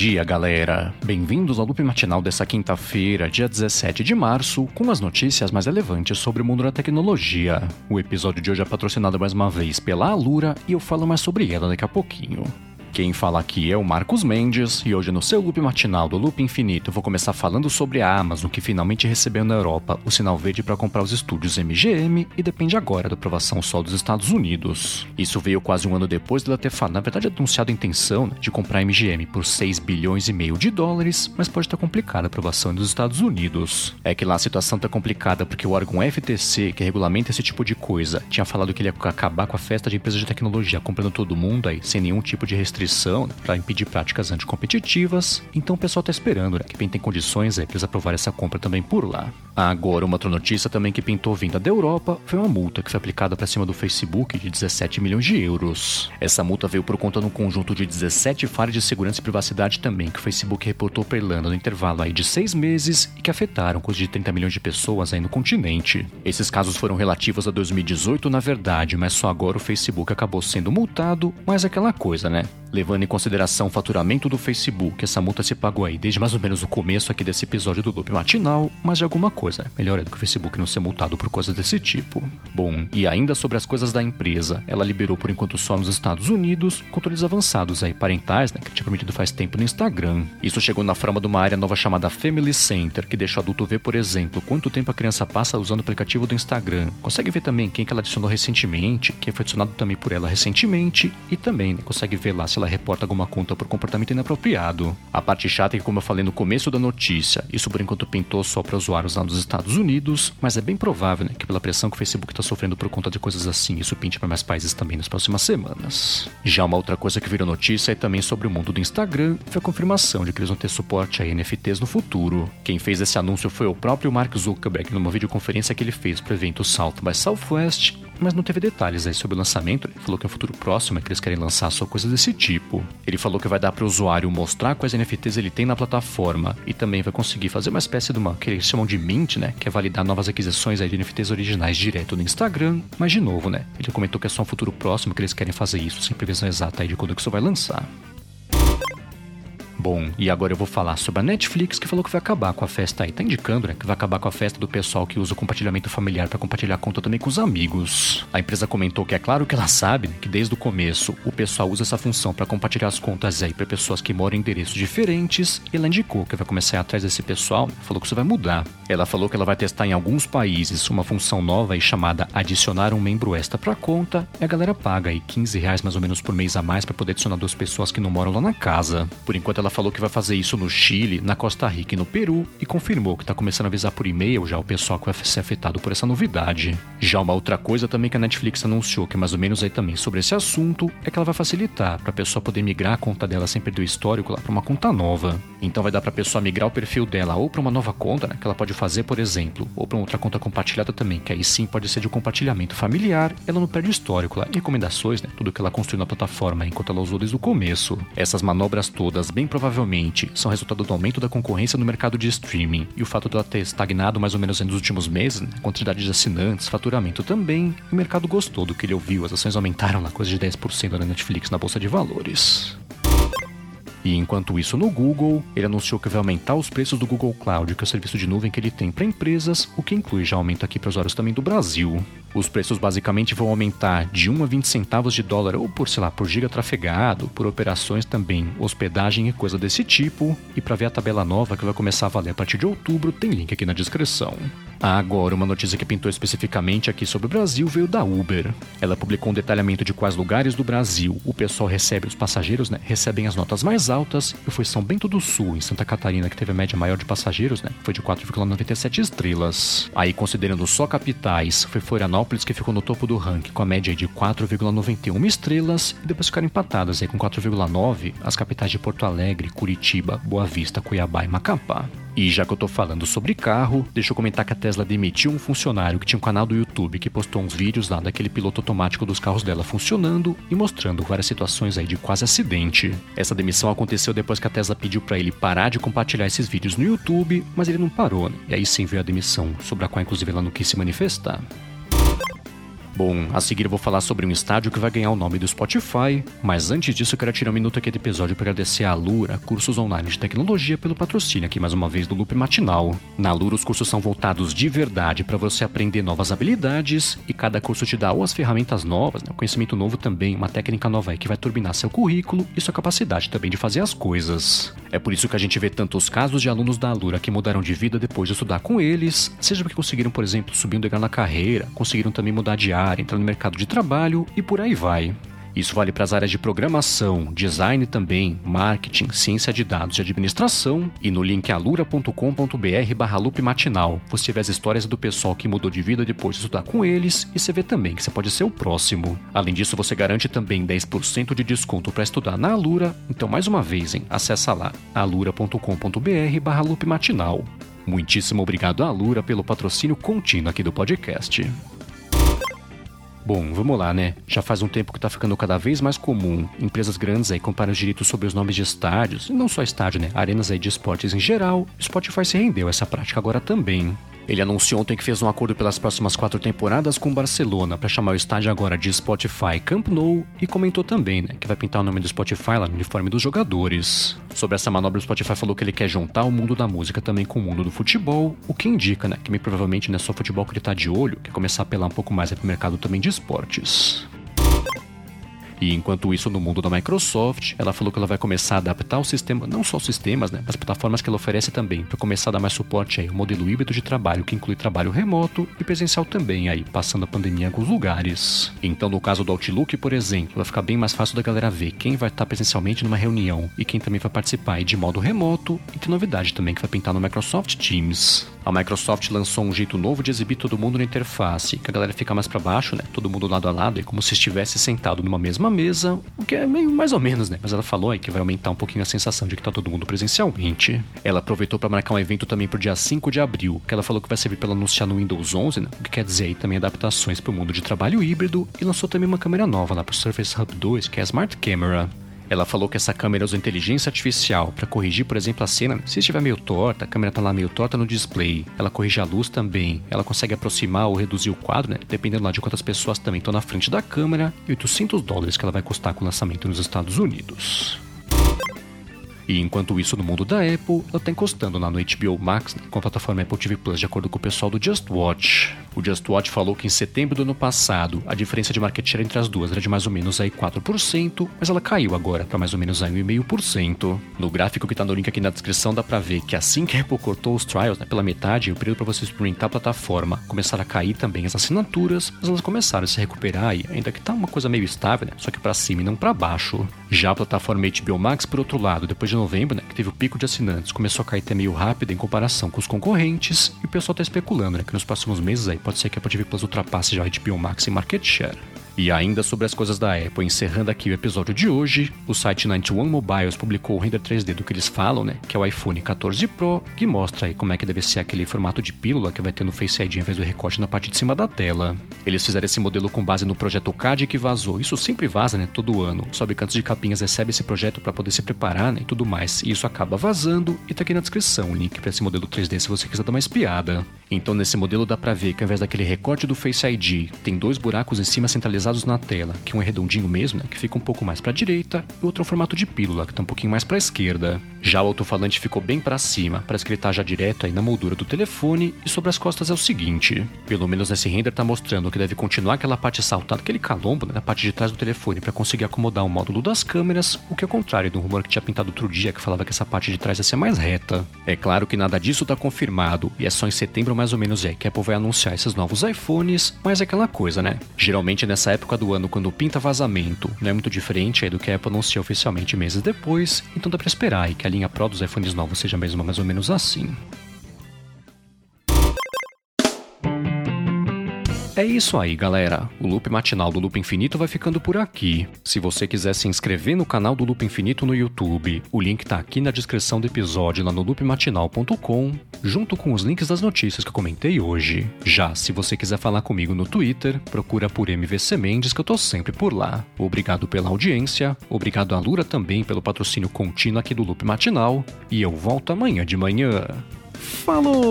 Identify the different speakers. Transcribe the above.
Speaker 1: dia, galera! Bem-vindos ao loop matinal dessa quinta-feira, dia 17 de março, com as notícias mais relevantes sobre o mundo da tecnologia. O episódio de hoje é patrocinado mais uma vez pela Alura e eu falo mais sobre ela daqui a pouquinho. Quem fala aqui é o Marcos Mendes e hoje no seu loop matinal do Loop Infinito vou começar falando sobre a Amazon que finalmente recebeu na Europa o sinal verde para comprar os estúdios MGM e depende agora da aprovação só dos Estados Unidos. Isso veio quase um ano depois dela ter falado, na verdade anunciado a intenção né, de comprar a MGM por 6 bilhões e meio de dólares, mas pode estar complicada a aprovação dos Estados Unidos. É que lá a situação tá complicada porque o órgão FTC, que regulamenta esse tipo de coisa, tinha falado que ele ia acabar com a festa de empresas de tecnologia comprando todo mundo aí sem nenhum tipo de restrição restrição né, para impedir práticas anticompetitivas, então o pessoal está esperando né, que quem tem condições é para eles aprovarem essa compra também por lá. Agora, uma outra notícia também que pintou vinda da Europa foi uma multa que foi aplicada para cima do Facebook de 17 milhões de euros. Essa multa veio por conta de um conjunto de 17 falhas de segurança e privacidade também que o Facebook reportou para Irlanda no intervalo aí de seis meses e que afetaram coisa de 30 milhões de pessoas aí no continente. Esses casos foram relativos a 2018, na verdade, mas só agora o Facebook acabou sendo multado, mas aquela coisa, né? Levando em consideração o faturamento do Facebook, essa multa se pagou aí desde mais ou menos o começo aqui desse episódio do Loop Matinal, mas de alguma coisa, melhor é do que o Facebook não ser multado por coisas desse tipo. Bom, e ainda sobre as coisas da empresa, ela liberou por enquanto só nos Estados Unidos controles avançados aí parentais, né, que tinha prometido faz tempo no Instagram. Isso chegou na forma de uma área nova chamada Family Center, que deixa o adulto ver, por exemplo, quanto tempo a criança passa usando o aplicativo do Instagram. Consegue ver também quem que ela adicionou recentemente, quem foi adicionado também por ela recentemente, e também né, consegue ver lá se ela reporta alguma conta por comportamento inapropriado. A parte chata é que, como eu falei no começo da notícia, isso por enquanto pintou só para usuários lá dos Estados Unidos, mas é bem provável né, que pela pressão que o Facebook está sofrendo por conta de coisas assim, isso pinte para mais países também nas próximas semanas. Já uma outra coisa que virou notícia é também sobre o mundo do Instagram, foi a confirmação de que eles vão ter suporte a NFTs no futuro. Quem fez esse anúncio foi o próprio Mark Zuckerberg numa videoconferência que ele fez para o evento South by Southwest, mas não teve detalhes aí sobre o lançamento. Ele falou que no futuro próximo é que eles querem lançar só coisas desse tipo. Ele falou que vai dar para o usuário mostrar quais NFTs ele tem na plataforma e também vai conseguir fazer uma espécie de uma que eles chamam de mint, né, que é validar novas aquisições aí de NFTs originais direto no Instagram. Mas de novo, né, ele comentou que é só um futuro próximo que eles querem fazer isso, sem previsão exata aí de quando que isso vai lançar. Bom, e agora eu vou falar sobre a Netflix que falou que vai acabar com a festa aí. Tá indicando, né? Que vai acabar com a festa do pessoal que usa o compartilhamento familiar para compartilhar conta também com os amigos. A empresa comentou que é claro que ela sabe né, que desde o começo o pessoal usa essa função para compartilhar as contas aí para pessoas que moram em endereços diferentes. E ela indicou que vai começar atrás desse pessoal, né, falou que isso vai mudar. Ela falou que ela vai testar em alguns países uma função nova aí chamada adicionar um membro extra para conta. E a galera paga aí 15 reais mais ou menos por mês a mais para poder adicionar duas pessoas que não moram lá na casa. Por enquanto ela falou que vai fazer isso no Chile, na Costa Rica e no Peru e confirmou que está começando a avisar por e-mail já o pessoal que vai ser afetado por essa novidade. Já uma outra coisa também que a Netflix anunciou, que é mais ou menos aí também sobre esse assunto, é que ela vai facilitar para a pessoa poder migrar a conta dela sem perder o histórico lá para uma conta nova. Então vai dar para a pessoa migrar o perfil dela ou para uma nova conta, né, que ela pode fazer, por exemplo, ou para outra conta compartilhada também, que aí sim pode ser de um compartilhamento familiar, ela não perde o histórico lá, recomendações, né, tudo que ela construiu na plataforma enquanto ela usou desde o começo. Essas manobras todas, bem provavelmente são resultado do aumento da concorrência no mercado de streaming e o fato dela ter estagnado mais ou menos nos últimos meses, né? quantidade de assinantes, faturamento também, o mercado gostou do que ele ouviu, as ações aumentaram lá coisa de 10% na Netflix na bolsa de valores. E enquanto isso, no Google, ele anunciou que vai aumentar os preços do Google Cloud, que é o serviço de nuvem que ele tem para empresas, o que inclui já aumento aqui para usuários também do Brasil. Os preços basicamente vão aumentar de 1 a 20 centavos de dólar ou por, sei lá, por giga trafegado, por operações também, hospedagem e coisa desse tipo. E para ver a tabela nova que vai começar a valer a partir de outubro, tem link aqui na descrição. Agora, uma notícia que pintou especificamente aqui sobre o Brasil veio da Uber. Ela publicou um detalhamento de quais lugares do Brasil o pessoal recebe, os passageiros, né, recebem as notas mais altas, e foi São Bento do Sul, em Santa Catarina, que teve a média maior de passageiros, né, foi de 4,97 estrelas. Aí, considerando só capitais, foi Florianópolis que ficou no topo do ranking, com a média de 4,91 estrelas, e depois ficaram empatadas aí com 4,9 as capitais de Porto Alegre, Curitiba, Boa Vista, Cuiabá e Macapá. E já que eu tô falando sobre carro, deixa eu comentar que a Tesla demitiu um funcionário que tinha um canal do YouTube que postou uns vídeos lá daquele piloto automático dos carros dela funcionando e mostrando várias situações aí de quase acidente. Essa demissão aconteceu depois que a Tesla pediu para ele parar de compartilhar esses vídeos no YouTube, mas ele não parou, né? E aí sim veio a demissão, sobre a qual inclusive ela não quis se manifestar. Bom, a seguir eu vou falar sobre um estádio que vai ganhar o nome do Spotify, mas antes disso eu quero tirar um minuto aqui do episódio para agradecer a Lura, cursos online de tecnologia, pelo patrocínio aqui mais uma vez do Loop Matinal. Na Lura os cursos são voltados de verdade para você aprender novas habilidades e cada curso te dá ou as ferramentas novas, né, conhecimento novo também, uma técnica nova aí que vai turbinar seu currículo e sua capacidade também de fazer as coisas. É por isso que a gente vê tantos casos de alunos da Lura que mudaram de vida depois de estudar com eles, seja porque conseguiram, por exemplo, subir um degrau na carreira, conseguiram também mudar de área entrar no mercado de trabalho e por aí vai. Isso vale para as áreas de programação, design também, marketing, ciência de dados e administração. E no link alura.com.br barra loop matinal, você vê as histórias do pessoal que mudou de vida depois de estudar com eles e você vê também que você pode ser o próximo. Além disso, você garante também 10% de desconto para estudar na Alura. Então, mais uma vez, hein, acessa lá alura.com.br barra loop matinal. Muitíssimo obrigado à Alura pelo patrocínio contínuo aqui do podcast. Bom, vamos lá, né? Já faz um tempo que tá ficando cada vez mais comum empresas grandes aí comprarem os direitos sobre os nomes de estádios, e não só estádio, né? Arenas aí de esportes em geral. Spotify se rendeu essa prática agora também. Ele anunciou ontem que fez um acordo pelas próximas quatro temporadas com o Barcelona para chamar o estádio agora de Spotify Camp Nou e comentou também né, que vai pintar o nome do Spotify lá no uniforme dos jogadores. Sobre essa manobra, o Spotify falou que ele quer juntar o mundo da música também com o mundo do futebol, o que indica né, que provavelmente não é só futebol que ele está de olho, quer começar a apelar um pouco mais para o mercado também de esportes. E enquanto isso, no mundo da Microsoft, ela falou que ela vai começar a adaptar o sistema, não só os sistemas, né, as plataformas que ela oferece também, para começar a dar mais suporte aí ao modelo híbrido de trabalho, que inclui trabalho remoto e presencial também, aí, passando a pandemia em alguns lugares. Então, no caso do Outlook, por exemplo, vai ficar bem mais fácil da galera ver quem vai estar presencialmente numa reunião e quem também vai participar de modo remoto, e tem novidade também que vai pintar no Microsoft Teams. A Microsoft lançou um jeito novo de exibir todo mundo na interface, que a galera fica mais para baixo, né, todo mundo lado a lado, é como se estivesse sentado numa mesma mesa, o que é meio mais ou menos, né? Mas ela falou aí que vai aumentar um pouquinho a sensação de que tá todo mundo presencialmente. Ela aproveitou para marcar um evento também pro dia 5 de abril, que ela falou que vai servir para anunciar no Windows 11, né? O que quer dizer aí também adaptações para o mundo de trabalho híbrido e lançou também uma câmera nova lá pro Surface Hub 2, que é a Smart Camera. Ela falou que essa câmera usa inteligência artificial para corrigir, por exemplo, a cena. Se estiver meio torta, a câmera tá lá meio torta no display. Ela corrige a luz também. Ela consegue aproximar ou reduzir o quadro, né? Dependendo lá de quantas pessoas também estão na frente da câmera. E 800 dólares que ela vai custar com o lançamento nos Estados Unidos. E enquanto isso, no mundo da Apple, ela está encostando lá no HBO Max, né, com a plataforma Apple TV Plus, de acordo com o pessoal do Just Watch. O Just Watch falou que em setembro do ano passado, a diferença de market share entre as duas era de mais ou menos aí 4%, mas ela caiu agora para mais ou menos aí 1,5%. No gráfico que está no link aqui na descrição dá para ver que assim que a Apple cortou os trials né, pela metade, o período para você experimentar a plataforma começaram a cair também as assinaturas, mas elas começaram a se recuperar e ainda que tá uma coisa meio estável, né, só que para cima e não para baixo. Já a plataforma HBO Max, por outro lado, depois de novembro, né, que teve o pico de assinantes, começou a cair até meio rápido em comparação com os concorrentes, e o pessoal está especulando né, que nos próximos meses aí pode ser que a Apple TV Plus ultrapasse já o HBO Max em market share. E ainda sobre as coisas da Apple, encerrando aqui o episódio de hoje, o site 91 Mobiles publicou o render 3D do que eles falam, né? Que é o iPhone 14 Pro, que mostra aí como é que deve ser aquele formato de pílula que vai ter no Face ID em vez do recorte na parte de cima da tela. Eles fizeram esse modelo com base no projeto CAD que vazou. Isso sempre vaza, né? Todo ano. Os fabricantes de capinhas recebem esse projeto para poder se preparar, né? E tudo mais. E isso acaba vazando. E tá aqui na descrição o link para esse modelo 3D se você quiser dar uma espiada. Então nesse modelo dá pra ver que ao invés daquele recorte do Face ID, tem dois buracos em cima centralizados na tela, que um é redondinho mesmo, né, que fica um pouco mais para direita, e outro é um formato de pílula, que tá um pouquinho mais para esquerda. Já o alto-falante ficou bem para cima, para que ele tá já direto aí na moldura do telefone, e sobre as costas é o seguinte, pelo menos nesse render tá mostrando que deve continuar aquela parte saltada, aquele calombo né, na parte de trás do telefone para conseguir acomodar o módulo das câmeras, o que é o contrário do rumor que tinha pintado outro dia que falava que essa parte de trás ia ser mais reta. É claro que nada disso tá confirmado, e é só em setembro mais ou menos é que a Apple vai anunciar esses novos iPhones, mas é aquela coisa, né? Geralmente nessa época do ano, quando pinta vazamento, não é muito diferente do que a Apple anunciou oficialmente meses depois, então dá pra esperar que a linha Pro dos iPhones novos seja mesmo mais ou menos assim. É isso aí, galera. O loop matinal do Loop Infinito vai ficando por aqui. Se você quiser se inscrever no canal do Loop Infinito no YouTube, o link tá aqui na descrição do episódio lá no loopmatinal.com, junto com os links das notícias que eu comentei hoje. Já se você quiser falar comigo no Twitter, procura por MVC Mendes que eu tô sempre por lá. Obrigado pela audiência, obrigado a Lura também pelo patrocínio contínuo aqui do Loop Matinal, e eu volto amanhã de manhã. Falou!